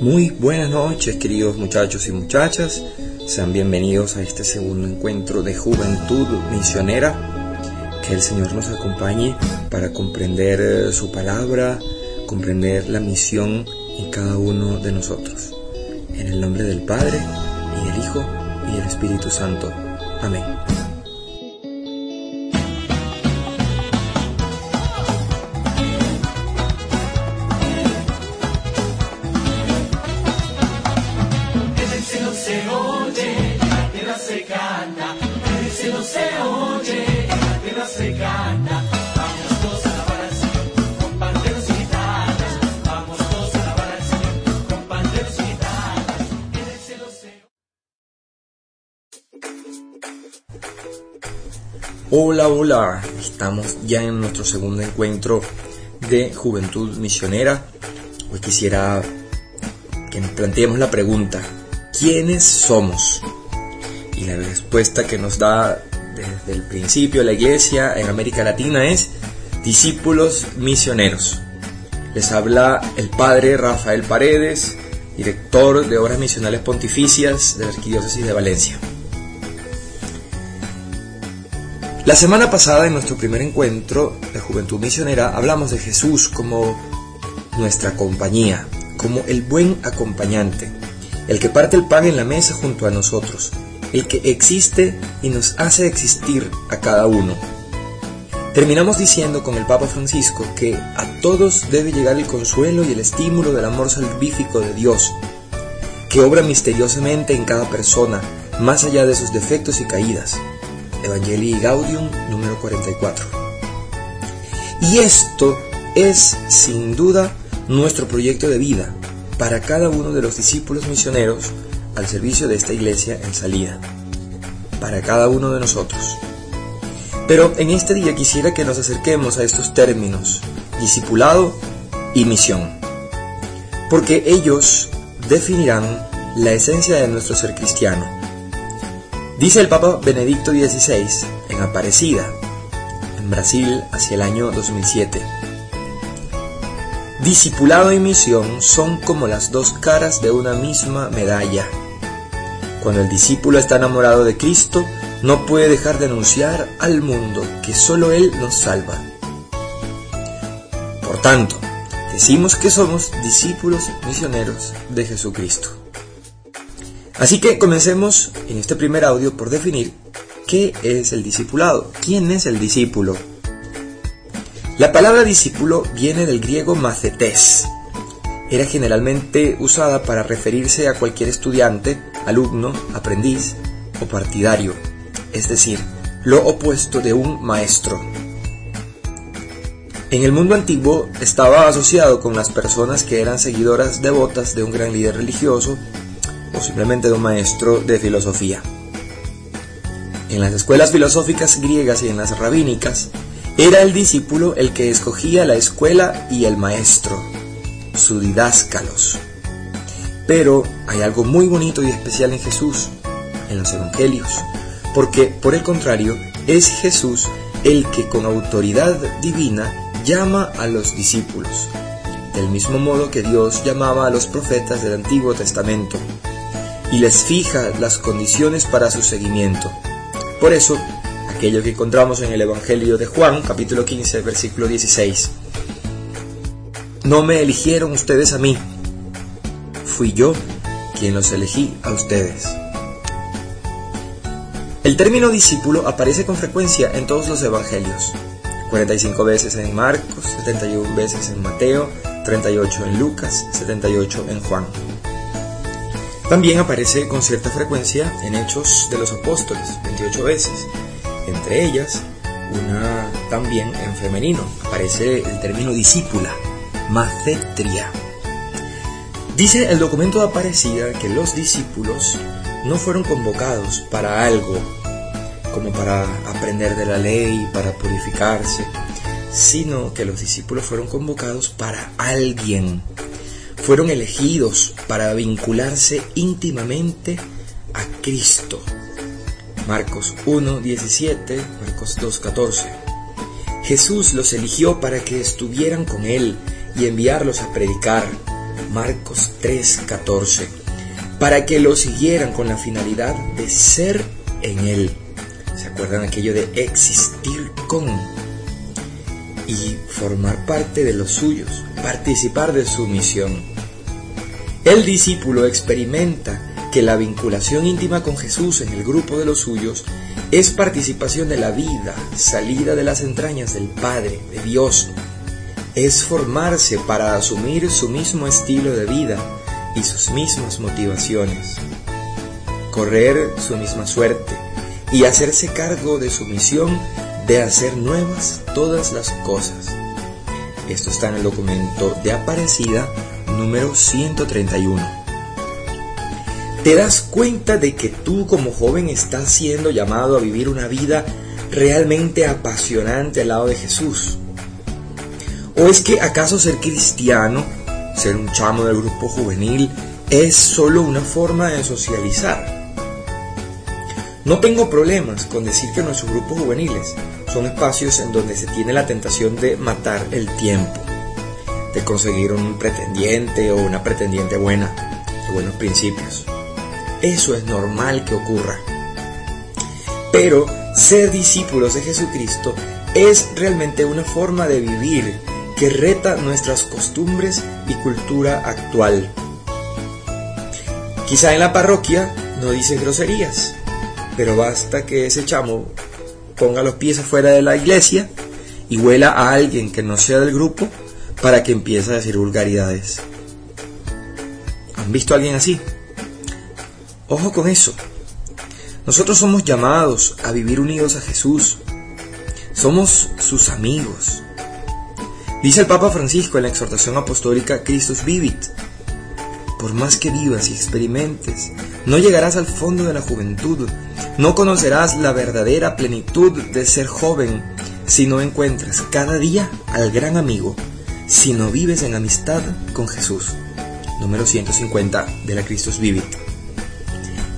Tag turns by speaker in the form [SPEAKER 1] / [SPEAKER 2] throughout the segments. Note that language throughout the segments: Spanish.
[SPEAKER 1] Muy buenas noches, queridos muchachos y muchachas. Sean bienvenidos a este segundo encuentro de Juventud Misionera. Que el Señor nos acompañe para comprender eh, su palabra, comprender la misión en cada uno de nosotros. En el nombre del Padre, y del Hijo, y del Espíritu Santo. Amén. Hola, hola, estamos ya en nuestro segundo encuentro de Juventud Misionera. Hoy quisiera que nos planteemos la pregunta, ¿quiénes somos? Y la respuesta que nos da desde el principio la Iglesia en América Latina es discípulos misioneros. Les habla el Padre Rafael Paredes, director de Obras Misionales Pontificias de la Arquidiócesis de Valencia. La semana pasada, en nuestro primer encuentro de Juventud Misionera, hablamos de Jesús como nuestra compañía, como el buen acompañante, el que parte el pan en la mesa junto a nosotros, el que existe y nos hace existir a cada uno. Terminamos diciendo con el Papa Francisco que a todos debe llegar el consuelo y el estímulo del amor salvífico de Dios, que obra misteriosamente en cada persona, más allá de sus defectos y caídas Evangelii Gaudium número 44. Y esto es sin duda nuestro proyecto de vida para cada uno de los discípulos misioneros al servicio de esta iglesia en salida, para cada uno de nosotros. Pero en este día quisiera que nos acerquemos a estos términos, discipulado y misión, porque ellos definirán la esencia de nuestro ser cristiano Dice el Papa Benedicto XVI en Aparecida, en Brasil, hacia el año 2007. Discipulado y misión son como las dos caras de una misma medalla. Cuando el discípulo está enamorado de Cristo, no puede dejar de anunciar al mundo que solo Él nos salva. Por tanto, decimos que somos discípulos misioneros de Jesucristo. Así que comencemos en este primer audio por definir qué es el discipulado, quién es el discípulo. La palabra discípulo viene del griego macetes. Era generalmente usada para referirse a cualquier estudiante, alumno, aprendiz o partidario, es decir, lo opuesto de un maestro. En el mundo antiguo estaba asociado con las personas que eran seguidoras devotas de un gran líder religioso o simplemente de un maestro de filosofía. En las escuelas filosóficas griegas y en las rabínicas, era el discípulo el que escogía la escuela y el maestro, su didáscalos. Pero hay algo muy bonito y especial en Jesús, en los evangelios, porque por el contrario, es Jesús el que con autoridad divina llama a los discípulos, del mismo modo que Dios llamaba a los profetas del Antiguo Testamento y les fija las condiciones para su seguimiento. Por eso, aquello que encontramos en el Evangelio de Juan, capítulo 15, versículo 16. No me eligieron ustedes a mí, fui yo quien los elegí a ustedes. El término discípulo aparece con frecuencia en todos los evangelios, 45 veces en Marcos, 71 veces en Mateo, 38 en Lucas, 78 en Juan. También aparece con cierta frecuencia en Hechos de los Apóstoles, 28 veces. Entre ellas, una también en femenino, aparece el término discípula, macetria. Dice el documento de Aparecida que los discípulos no fueron convocados para algo, como para aprender de la ley, para purificarse, sino que los discípulos fueron convocados para alguien, fueron elegidos para vincularse íntimamente a Cristo. Marcos 1, 17, Marcos 2, 14. Jesús los eligió para que estuvieran con Él y enviarlos a predicar, Marcos 3:14, para que lo siguieran con la finalidad de ser en Él. ¿Se acuerdan aquello de existir con? Y formar parte de los suyos, participar de su misión. El discípulo experimenta que la vinculación íntima con Jesús en el grupo de los suyos es participación de la vida, salida de las entrañas del Padre, de Dios. Es formarse para asumir su mismo estilo de vida y sus mismas motivaciones. Correr su misma suerte y hacerse cargo de su misión de hacer nuevas todas las cosas. Esto está en el documento de Aparecida número 131 te das cuenta de que tú como joven estás siendo llamado a vivir una vida realmente apasionante al lado de Jesús? ¿O es que acaso ser cristiano, ser un chamo del grupo juvenil, es solo una forma de socializar? No tengo problemas con decir que nuestros grupos juveniles son espacios en donde se tiene la tentación de matar el tiempo, de conseguir un pretendiente o una pretendiente buena, de buenos principios. Eso es normal que ocurra. Pero ser discípulos de Jesucristo es realmente una forma de vivir que reta nuestras costumbres y cultura actual. Quizá en la parroquia no dicen groserías, pero basta que ese chamo ponga los pies afuera de la iglesia y huela a alguien que no sea del grupo para que empiece a decir vulgaridades. ¿Han visto a alguien así? Ojo con eso. Nosotros somos llamados a vivir unidos a Jesús. Somos sus amigos. Dice el Papa Francisco en la exhortación apostólica Christus Vivit. Por más que vivas y experimentes, no llegarás al fondo de la juventud, no conocerás la verdadera plenitud de ser joven si no encuentras cada día al gran amigo, si no vives en amistad con Jesús. Número 150 de la Christus Vivit.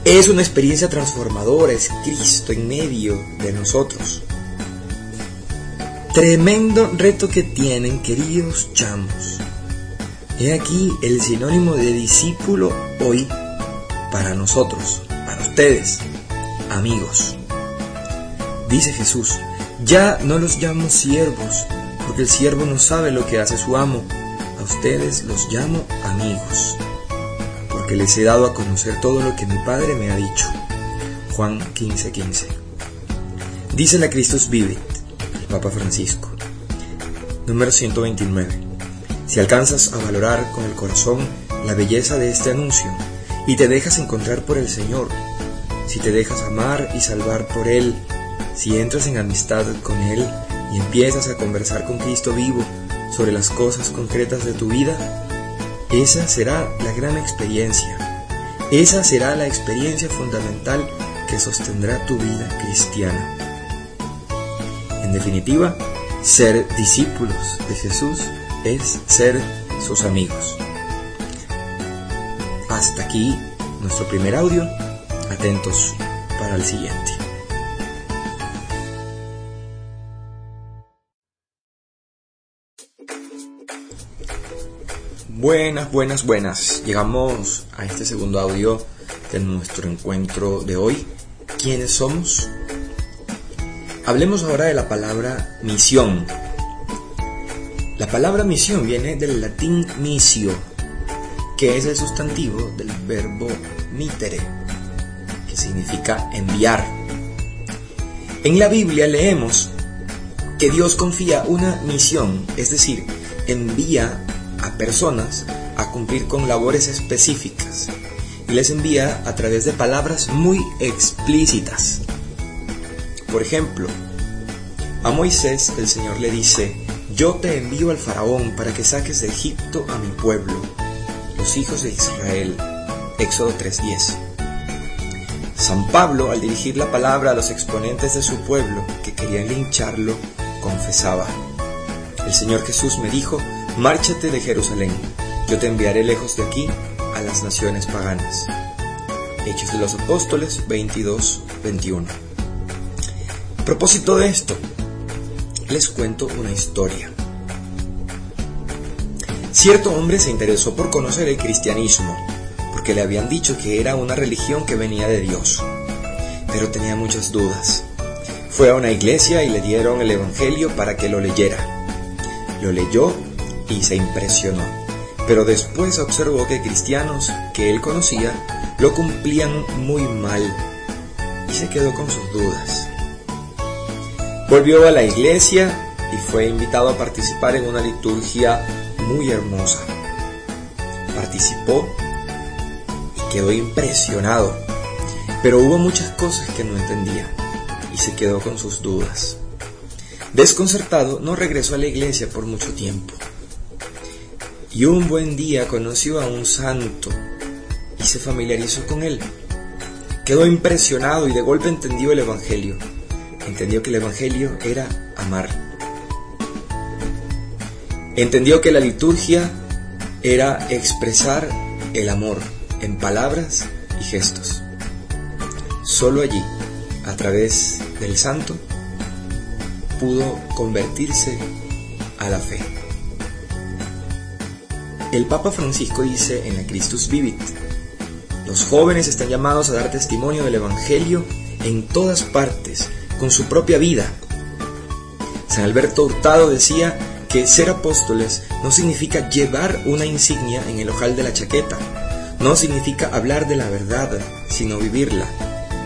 [SPEAKER 1] Es una experiencia transformadora, es Cristo en medio de nosotros. Tremendo reto que tienen, queridos chamos. He aquí el sinónimo de discípulo hoy para nosotros, para ustedes, amigos. Dice Jesús, ya no los llamo siervos, porque el siervo no sabe lo que hace su amo. A ustedes los llamo amigos que les he dado a conocer todo lo que mi Padre me ha dicho. Juan 15:15. Dice la Cristos Vive, el Papa Francisco. Número 129. Si alcanzas a valorar con el corazón la belleza de este anuncio y te dejas encontrar por el Señor, si te dejas amar y salvar por Él, si entras en amistad con Él y empiezas a conversar con Cristo vivo sobre las cosas concretas de tu vida, esa será la gran experiencia. Esa será la experiencia fundamental que sostendrá tu vida cristiana. En definitiva, ser discípulos de Jesús es ser sus amigos. Hasta aquí nuestro primer audio. Atentos para el siguiente. Buenas, buenas, buenas. Llegamos a este segundo audio de nuestro encuentro de hoy. ¿Quiénes somos? Hablemos ahora de la palabra misión. La palabra misión viene del latín misio, que es el sustantivo del verbo mitere, que significa enviar. En la Biblia leemos que Dios confía una misión, es decir, envía personas a cumplir con labores específicas y les envía a través de palabras muy explícitas. Por ejemplo, a Moisés el Señor le dice, yo te envío al faraón para que saques de Egipto a mi pueblo, los hijos de Israel. Éxodo 3:10. San Pablo, al dirigir la palabra a los exponentes de su pueblo que querían lincharlo, confesaba, el Señor Jesús me dijo, Márchate de Jerusalén, yo te enviaré lejos de aquí a las naciones paganas. Hechos de los Apóstoles 22, 21. A propósito de esto, les cuento una historia. Cierto hombre se interesó por conocer el cristianismo, porque le habían dicho que era una religión que venía de Dios, pero tenía muchas dudas. Fue a una iglesia y le dieron el Evangelio para que lo leyera. Lo leyó y se impresionó, pero después observó que cristianos que él conocía lo cumplían muy mal y se quedó con sus dudas. Volvió a la iglesia y fue invitado a participar en una liturgia muy hermosa. Participó y quedó impresionado, pero hubo muchas cosas que no entendía y se quedó con sus dudas. Desconcertado, no regresó a la iglesia por mucho tiempo. Y un buen día conoció a un santo y se familiarizó con él. Quedó impresionado y de golpe entendió el Evangelio entendió que el Evangelio era amar. Entendió que la liturgia era expresar el amor en palabras y gestos. Solo allí, a través del santo, pudo convertirse a la fe. El Papa Francisco dice en la Christus Vivit, los jóvenes están llamados a dar testimonio del Evangelio en todas partes con su propia vida. San Alberto Hurtado decía que ser apóstoles no significa llevar una insignia en el ojal de la chaqueta, no significa hablar de la verdad, sino vivirla,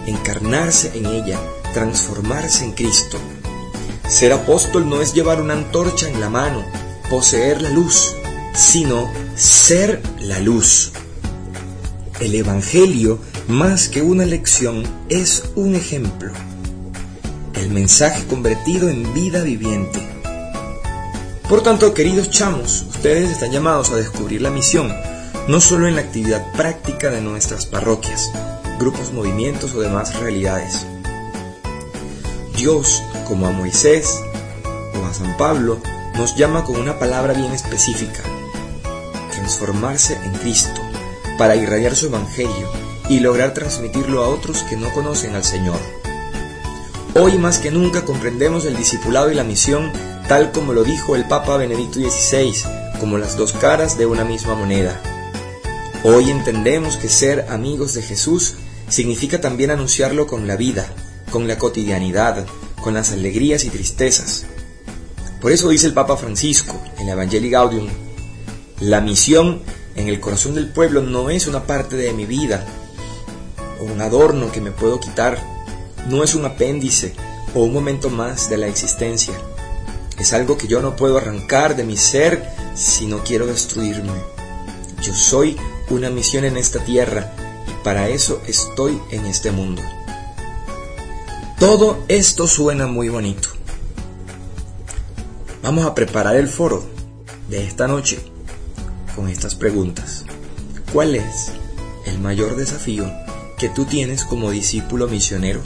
[SPEAKER 1] encarnarse en ella, transformarse en Cristo. Ser apóstol no es llevar una antorcha en la mano, poseer la luz, sino ser la luz. El Evangelio, más que una lección, es un ejemplo el mensaje convertido en vida viviente. Por tanto, queridos chamos, ustedes están llamados a descubrir la misión, no solo en la actividad práctica de nuestras parroquias, grupos, movimientos o demás realidades. Dios, como a Moisés o a San Pablo, nos llama con una palabra bien específica, transformarse en Cristo, para irradiar su Evangelio y lograr transmitirlo a otros que no conocen al Señor. Hoy más que nunca comprendemos el discipulado y la misión tal como lo dijo el Papa Benedicto XVI, como las dos caras de una misma moneda. Hoy entendemos que ser amigos de Jesús significa también anunciarlo con la vida, con la cotidianidad, con las alegrías y tristezas. Por eso dice el Papa Francisco en la Evangelii Gaudium, la misión en el corazón del pueblo no es una parte de mi vida o un adorno que me puedo quitar no es un apéndice o un momento más de la existencia. Es algo que yo no puedo arrancar de mi ser si no quiero destruirme. Yo soy una misión en esta tierra y para eso estoy en este mundo. Todo esto suena muy bonito. Vamos a preparar el foro de esta noche con estas preguntas. ¿Cuál es el mayor desafío que tú tienes como discípulo misionero?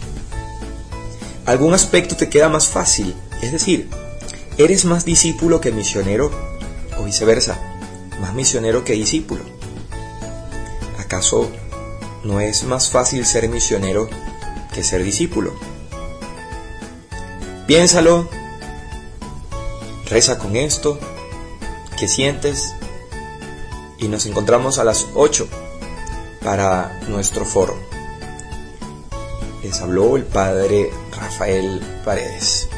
[SPEAKER 1] algún aspecto te queda más fácil, es decir, eres más discípulo que misionero o viceversa, más misionero que discípulo. ¿Acaso no es más fácil ser misionero que ser discípulo? Piénsalo, reza con esto, ¿qué sientes? Y nos encontramos a las 8 para nuestro foro. Les habló el Padre Rafael Paredes.